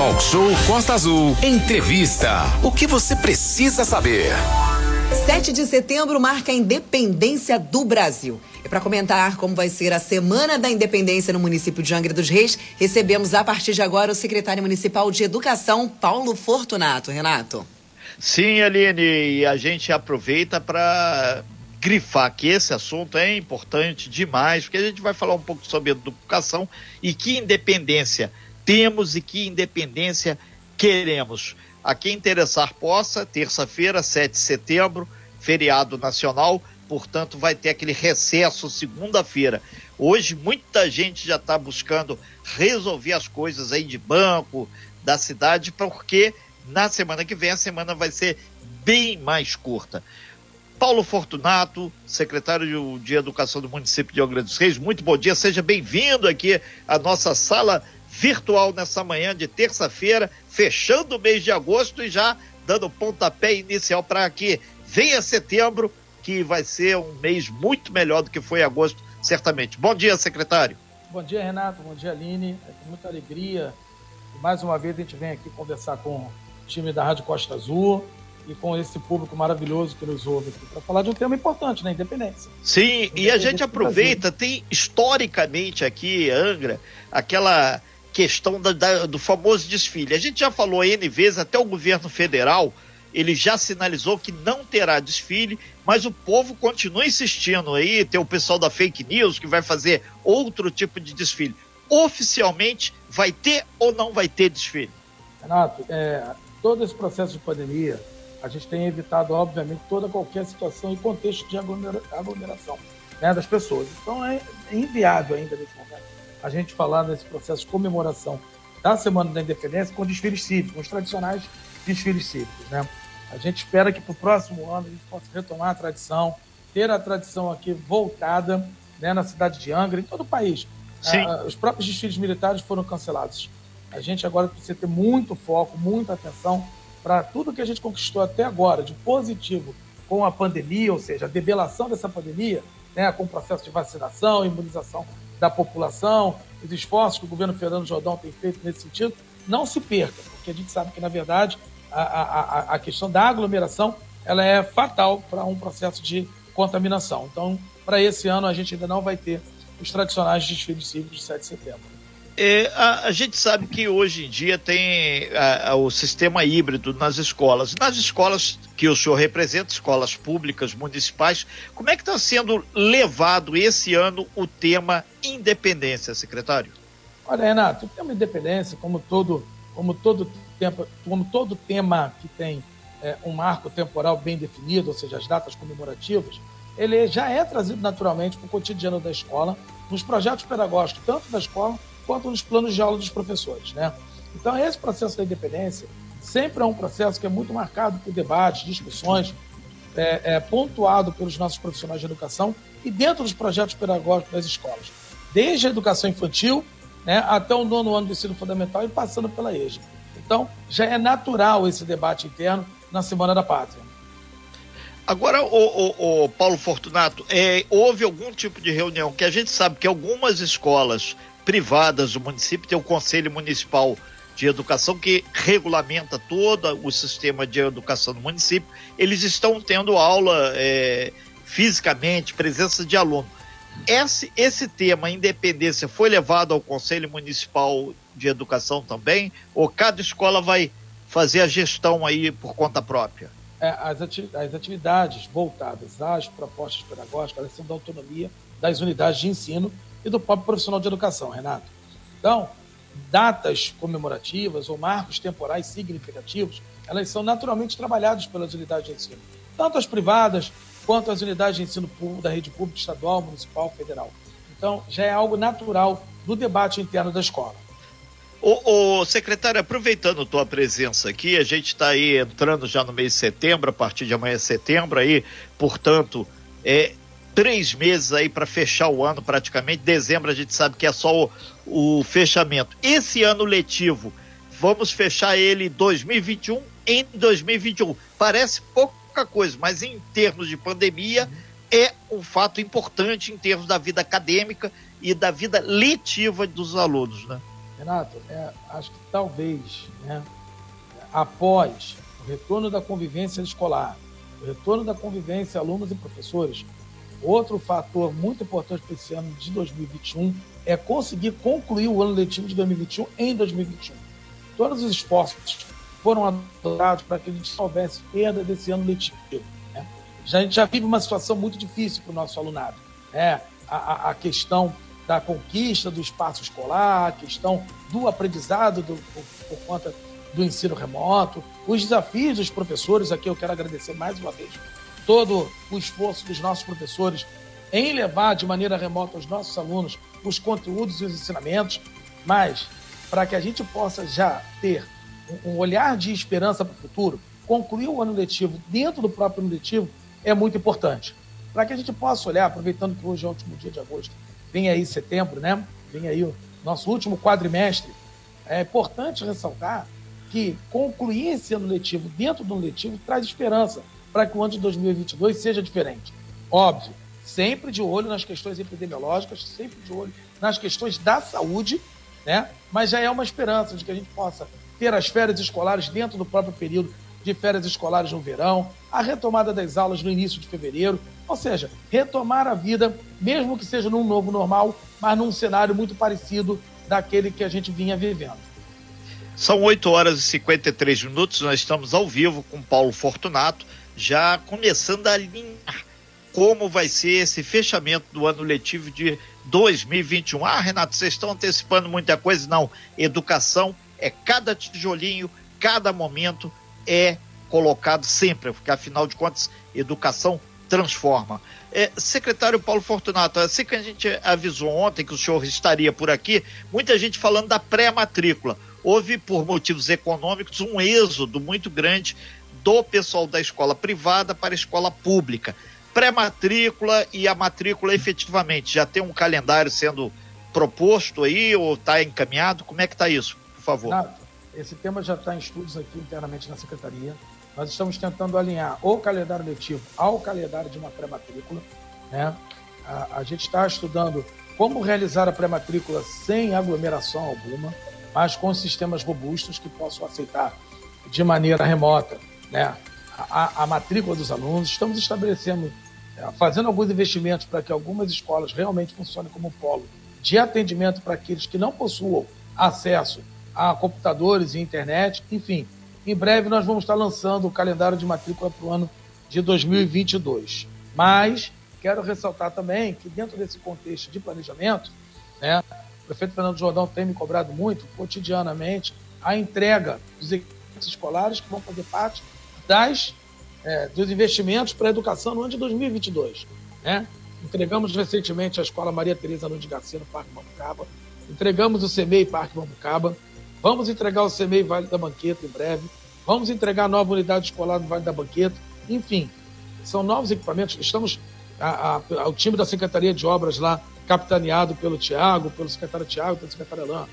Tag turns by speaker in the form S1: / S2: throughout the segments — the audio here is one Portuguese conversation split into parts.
S1: Talk Show Costa Azul. Entrevista. O que você precisa saber?
S2: 7 de setembro marca a independência do Brasil. E para comentar como vai ser a Semana da Independência no município de Angra dos Reis, recebemos a partir de agora o secretário municipal de Educação, Paulo Fortunato. Renato.
S3: Sim, Aline, e a gente aproveita para grifar que esse assunto é importante demais, porque a gente vai falar um pouco sobre educação e que independência temos e que independência queremos. A quem interessar possa, terça-feira, 7 de setembro, feriado nacional, portanto vai ter aquele recesso segunda-feira. Hoje muita gente já está buscando resolver as coisas aí de banco, da cidade, porque na semana que vem a semana vai ser bem mais curta. Paulo Fortunato, secretário de Educação do município de Angra dos Reis, muito bom dia, seja bem-vindo aqui à nossa sala virtual nessa manhã de terça-feira, fechando o mês de agosto e já dando pontapé inicial para que venha setembro, que vai ser um mês muito melhor do que foi agosto, certamente. Bom dia, secretário.
S4: Bom dia, Renato. Bom dia, Aline. É com muita alegria. Mais uma vez a gente vem aqui conversar com o time da Rádio Costa Azul e com esse público maravilhoso que nos ouve aqui para falar de um tema importante, né? Independência.
S3: Sim, e a gente aproveita, tem historicamente aqui, Angra, aquela questão da, da, do famoso desfile. A gente já falou N vezes, até o governo federal, ele já sinalizou que não terá desfile, mas o povo continua insistindo aí, tem o pessoal da fake news que vai fazer outro tipo de desfile. Oficialmente, vai ter ou não vai ter desfile?
S4: Renato, é, todo esse processo de pandemia, a gente tem evitado, obviamente, toda qualquer situação e contexto de aglomeração né, das pessoas. Então é inviável ainda nesse momento a gente falar nesse processo de comemoração da Semana da Independência com desfiles cívicos, com os tradicionais desfiles cívicos. Né? A gente espera que para o próximo ano a gente possa retomar a tradição, ter a tradição aqui voltada né, na cidade de Angra, em todo o país. Ah, os próprios desfiles militares foram cancelados. A gente agora precisa ter muito foco, muita atenção para tudo que a gente conquistou até agora de positivo com a pandemia, ou seja, a debelação dessa pandemia, né, com o processo de vacinação, imunização da população, os esforços que o governo Fernando Jordão tem feito nesse sentido, não se perca, porque a gente sabe que, na verdade, a, a, a questão da aglomeração ela é fatal para um processo de contaminação. Então, para esse ano, a gente ainda não vai ter os tradicionais desfiles cívicos de 7 de setembro.
S3: É, a, a, gente sabe que hoje em dia tem a, a, o sistema híbrido nas escolas. Nas escolas que o senhor representa, escolas públicas, municipais, como é que está sendo levado esse ano o tema independência, secretário?
S4: Olha, Renato, o tema independência, como todo, como todo, tempo, como todo tema que tem é, um marco temporal bem definido, ou seja, as datas comemorativas, ele já é trazido naturalmente para o cotidiano da escola, nos projetos pedagógicos, tanto da escola quanto nos planos de aula dos professores. Né? Então, esse processo da independência sempre é um processo que é muito marcado por debates, discussões, é, é, pontuado pelos nossos profissionais de educação e dentro dos projetos pedagógicos das escolas, desde a educação infantil né, até o nono ano do ensino fundamental e passando pela EJA. Então, já é natural esse debate interno na Semana da Pátria.
S3: Agora, o, Paulo Fortunato, é, houve algum tipo de reunião que a gente sabe que algumas escolas privadas do município, tem o Conselho Municipal de Educação que regulamenta todo o sistema de educação do município. Eles estão tendo aula é, fisicamente, presença de aluno. Esse, esse tema, independência, foi levado ao Conselho Municipal de Educação também? Ou cada escola vai fazer a gestão aí por conta própria?
S4: É, as, atividades voltadas às propostas pedagógicas elas são da autonomia das unidades de ensino e do próprio profissional de educação, Renato. Então, datas comemorativas ou marcos temporais significativos, elas são naturalmente trabalhadas pelas unidades de ensino, tanto as privadas quanto as unidades de ensino público da rede pública estadual, municipal, federal. Então, já é algo natural do debate interno da escola.
S3: O, o secretário, aproveitando tua presença aqui, a gente está aí entrando já no mês de setembro, a partir de amanhã é setembro, aí, portanto, é, três meses aí para fechar o ano praticamente. Dezembro a gente sabe que é só o, o fechamento. Esse ano letivo, vamos fechar ele 2021 em 2021. Parece pouca coisa, mas em termos de pandemia é um fato importante em termos da vida acadêmica e da vida letiva dos alunos, né?
S4: Renato, é, acho que talvez, né, após o retorno da convivência escolar, o retorno da convivência alunos e professores, outro fator muito importante para esse ano de 2021 é conseguir concluir o ano letivo de 2021 em 2021. Todos os esforços foram adotados para que a gente houvesse perda desse ano letivo. Né? Já, a gente já vive uma situação muito difícil para o nosso alunado. Né? A, a, questão da conquista do espaço escolar, a questão do aprendizado do, por, por conta do ensino remoto, os desafios dos professores, aqui eu quero agradecer mais uma vez todo o esforço dos nossos professores em levar de maneira remota aos nossos alunos os conteúdos e os ensinamentos, mas para que a gente possa já ter um olhar de esperança para o futuro, concluir o ano letivo dentro do próprio ano letivo é muito importante. Para que a gente possa olhar, aproveitando que hoje é o último dia de agosto, vem aí setembro, né? Vem aí o nosso último quadrimestre. É importante ressaltar que concluir esse ano letivo dentro do ano letivo traz esperança para que o ano de 2022 seja diferente. Óbvio, sempre de olho nas questões epidemiológicas, sempre de olho nas questões da saúde, né? Mas já é uma esperança de que a gente possa ter as férias escolares dentro do próprio período de férias escolares no verão, a retomada das aulas no início de fevereiro, ou seja, retomar a vida, mesmo que seja num novo normal, mas num cenário muito parecido daquele que a gente vinha vivendo.
S3: São 8 horas e 53 minutos, nós estamos ao vivo com Paulo Fortunato, já começando a alinhar como vai ser esse fechamento do ano letivo de 2021. Ah, Renato, vocês estão antecipando muita coisa? Não, educação é cada tijolinho, cada momento é colocado sempre, porque afinal de contas, educação transforma. É, secretário Paulo Fortunato, assim que a gente avisou ontem que o senhor estaria por aqui, muita gente falando da pré-matrícula. Houve, por motivos econômicos, um êxodo muito grande do pessoal da escola privada para a escola pública. Pré-matrícula e a matrícula efetivamente, já tem um calendário sendo proposto aí ou está encaminhado? Como é que está isso, por favor?
S4: Esse tema já está em estudos aqui internamente na Secretaria. Nós estamos tentando alinhar o calendário letivo ao calendário de uma pré-matrícula. Né? A, a gente está estudando como realizar a pré-matrícula sem aglomeração alguma, mas com sistemas robustos que possam aceitar de maneira remota né, a, a matrícula dos alunos. Estamos estabelecendo, é, fazendo alguns investimentos para que algumas escolas realmente funcionem como polo de atendimento para aqueles que não possuam acesso a computadores e internet. Enfim, em breve nós vamos estar lançando o calendário de matrícula para o ano de 2022. Mas quero ressaltar também que dentro desse contexto de planejamento, né, o prefeito Fernando Jordão tem me cobrado muito, cotidianamente, a entrega dos equipamentos escolares que vão fazer parte das, é, dos investimentos para a educação no ano de 2022. Né? Entregamos recentemente a Escola Maria Tereza Nunes Garcia no Parque Mambucaba, entregamos o CEMEI Parque Mambucaba, vamos entregar o CEMEI Vale da Banqueta em breve, vamos entregar a nova unidade escolar no Vale da Banqueta, enfim, são novos equipamentos. Estamos, a, a, o time da Secretaria de Obras lá, capitaneado pelo Tiago, pelo secretário Tiago, pelo secretário Alain,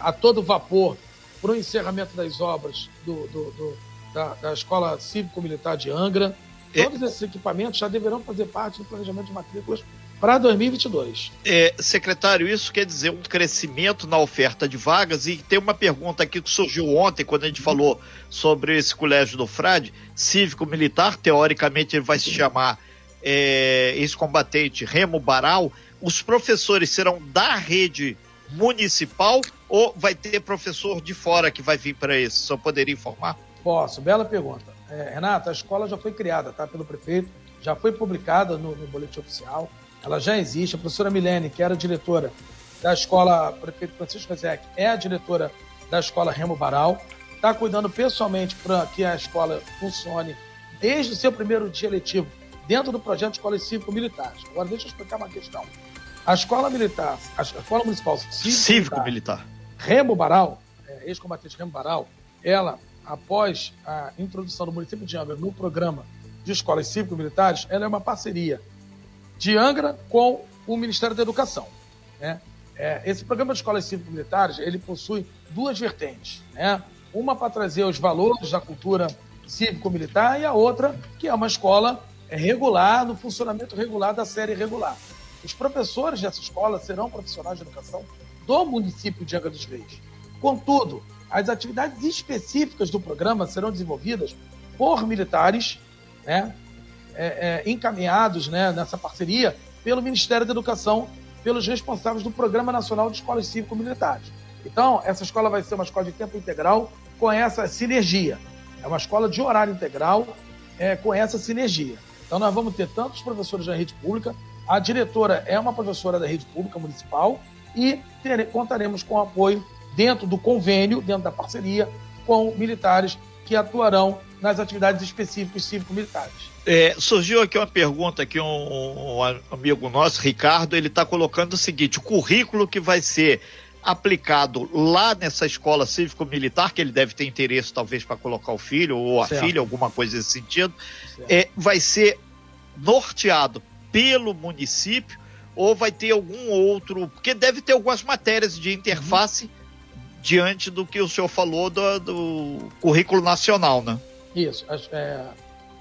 S4: a todo vapor para o encerramento das obras do, do, do da, da Escola Cívico-Militar de Angra. É. Todos esses equipamentos já deverão fazer parte do planejamento de matrículas para 2022.
S3: É, secretário, isso quer dizer um crescimento na oferta de vagas e tem uma pergunta aqui que surgiu ontem quando a gente falou sobre esse colégio do Frade, cívico-militar, teoricamente ele vai se chamar é, ex-combatente Remo Baral. Os professores serão da rede municipal ou vai ter professor de fora que vai vir para isso? Só poderia informar?
S4: Posso, bela pergunta. É, Renata, a escola já foi criada tá, pelo prefeito, já foi publicada no, no boletim oficial, ela já existe. A professora Milene, que era diretora da escola Prefeito Francisco Rezec, é a diretora da escola Remo Baral, está cuidando pessoalmente para que a escola funcione desde o seu primeiro dia letivo, dentro do projeto de escolas cívico-militares. Agora, deixa eu explicar uma questão. A escola militar, a escola municipal
S3: cívico-militar, cívico
S4: Remo Baral, é, ex-combatente Remo Baral, ela após a introdução do município de Angra no programa de escolas cívico-militares, ela é uma parceria de Angra com o Ministério da Educação. Né? É, esse programa de escolas cívico-militares ele possui duas vertentes, né? Uma para trazer os valores da cultura cívico-militar e a outra que é uma escola regular, no funcionamento regular da série regular. Os professores dessa escola serão profissionais de educação do município de Angra dos Reis. Contudo, as atividades específicas do programa serão desenvolvidas por militares, né, é, é, encaminhados né, nessa parceria pelo Ministério da Educação, pelos responsáveis do Programa Nacional de Escolas Cívico-Militares. Então, essa escola vai ser uma escola de tempo integral com essa sinergia. É uma escola de horário integral é, com essa sinergia. Então, nós vamos ter tantos professores da rede pública, a diretora é uma professora da rede pública municipal e ter, contaremos com apoio dentro do convênio, dentro da parceria, com militares que atuarão nas atividades específicas cívico-militares.
S3: É, surgiu aqui uma pergunta que um, um, amigo nosso, Ricardo, ele está colocando o seguinte: o currículo que vai ser aplicado lá nessa escola cívico-militar, que ele deve ter interesse talvez para colocar o filho ou a certo. filha, alguma coisa nesse sentido, é, vai ser norteado pelo município ou vai ter algum outro, porque deve ter algumas matérias de interface uhum diante do que o senhor falou do, do currículo nacional, né?
S4: Isso. É,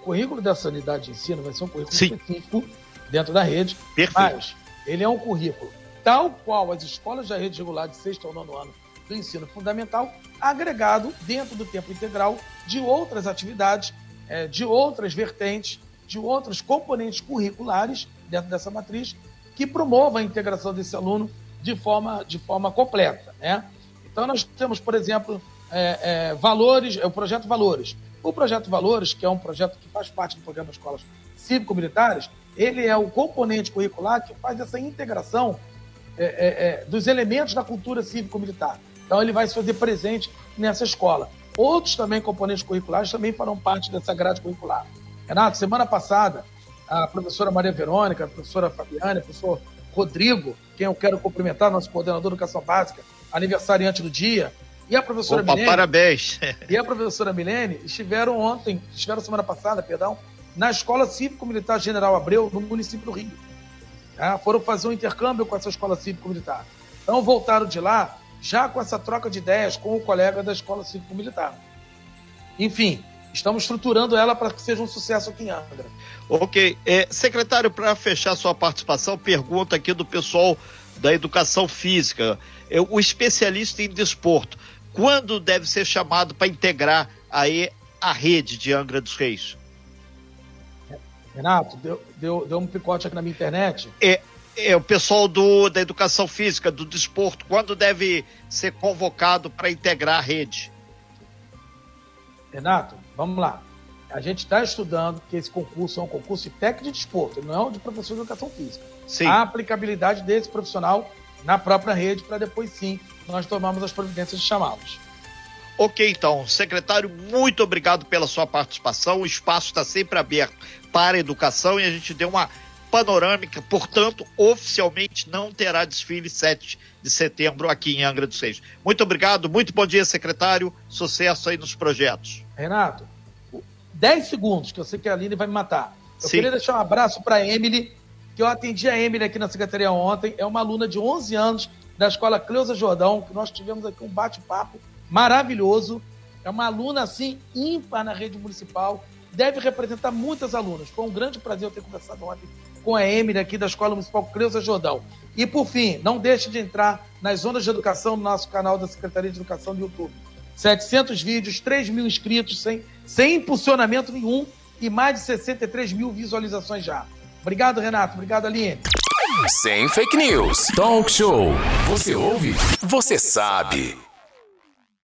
S4: o currículo da sanidade de ensino vai ser um currículo Sim. específico dentro da rede, Perfeito. mas ele é um currículo tal qual as escolas da rede regular de sexto ou nono ano do ensino fundamental, agregado dentro do tempo integral de outras atividades, é, de outras vertentes, de outros componentes curriculares dentro dessa matriz que promova a integração desse aluno de forma, de forma completa, né? Então, nós temos, por exemplo, é, é, valores, é o projeto Valores. O projeto Valores, que é um projeto que faz parte do programa Escolas Cívico-Militares, ele é o componente curricular que faz essa integração é, é, é, dos elementos da cultura cívico-militar. Então, ele vai se fazer presente nessa escola. Outros também componentes curriculares também farão parte dessa grade curricular. Renato, semana passada, a professora Maria Verônica, a professora Fabiane, o professor Rodrigo, quem eu quero cumprimentar, nosso coordenador de educação básica, aniversariante do dia, e a professora
S3: Opa,
S4: Milene.
S3: parabéns!
S4: E a professora Milene estiveram ontem, estiveram semana passada, perdão, na Escola Cívico-Militar General Abreu, no município do Rio. É, foram fazer um intercâmbio com essa Escola Cívico-Militar. Então voltaram de lá já com essa troca de ideias com o colega da Escola Cívico-Militar. Enfim, estamos estruturando ela para que seja um sucesso aqui em Angra.
S3: Ok. É, secretário, para fechar sua participação, pergunta aqui do pessoal da educação física o especialista em desporto, quando deve ser chamado para integrar aí a rede de Angra dos Reis?
S4: Renato, deu, deu, deu um picote aqui na minha internet.
S3: É, é o pessoal do, da educação física, do desporto, quando deve ser convocado para integrar a rede?
S4: Renato, vamos lá. A gente está estudando que esse concurso é um concurso de técnico de desporto, não é um de professor de educação física. Sim. A aplicabilidade desse profissional na própria rede, para depois sim nós tomarmos as providências de chamá-los.
S3: Ok, então, secretário, muito obrigado pela sua participação. O espaço está sempre aberto para a educação e a gente deu uma panorâmica, portanto, oficialmente não terá desfile 7 de setembro aqui em Angra dos Reis. Muito obrigado, muito bom dia, secretário. Sucesso aí nos projetos.
S4: Renato, 10 segundos, que eu sei que a Aline vai me matar. Eu Sim. queria deixar um abraço para a Emily, que eu atendi a Emily aqui na secretaria ontem, é uma aluna de 11 anos da escola Cleusa Jordão, que nós tivemos aqui um bate-papo maravilhoso. É uma aluna, assim, ímpar na rede municipal, deve representar muitas alunas. Foi um grande prazer eu ter conversado ontem com a Emily aqui da Escola Municipal Cleusa Jordão. E, por fim, não deixe de entrar nas zonas de educação no nosso canal da Secretaria de Educação do YouTube. 700 vídeos, 3 mil inscritos, sem, sem impulsionamento nenhum e mais de 63 mil visualizações já. Obrigado, Renato. Obrigado, Aline.
S1: Sem fake news. Talk show. Você ouve? Você sabe.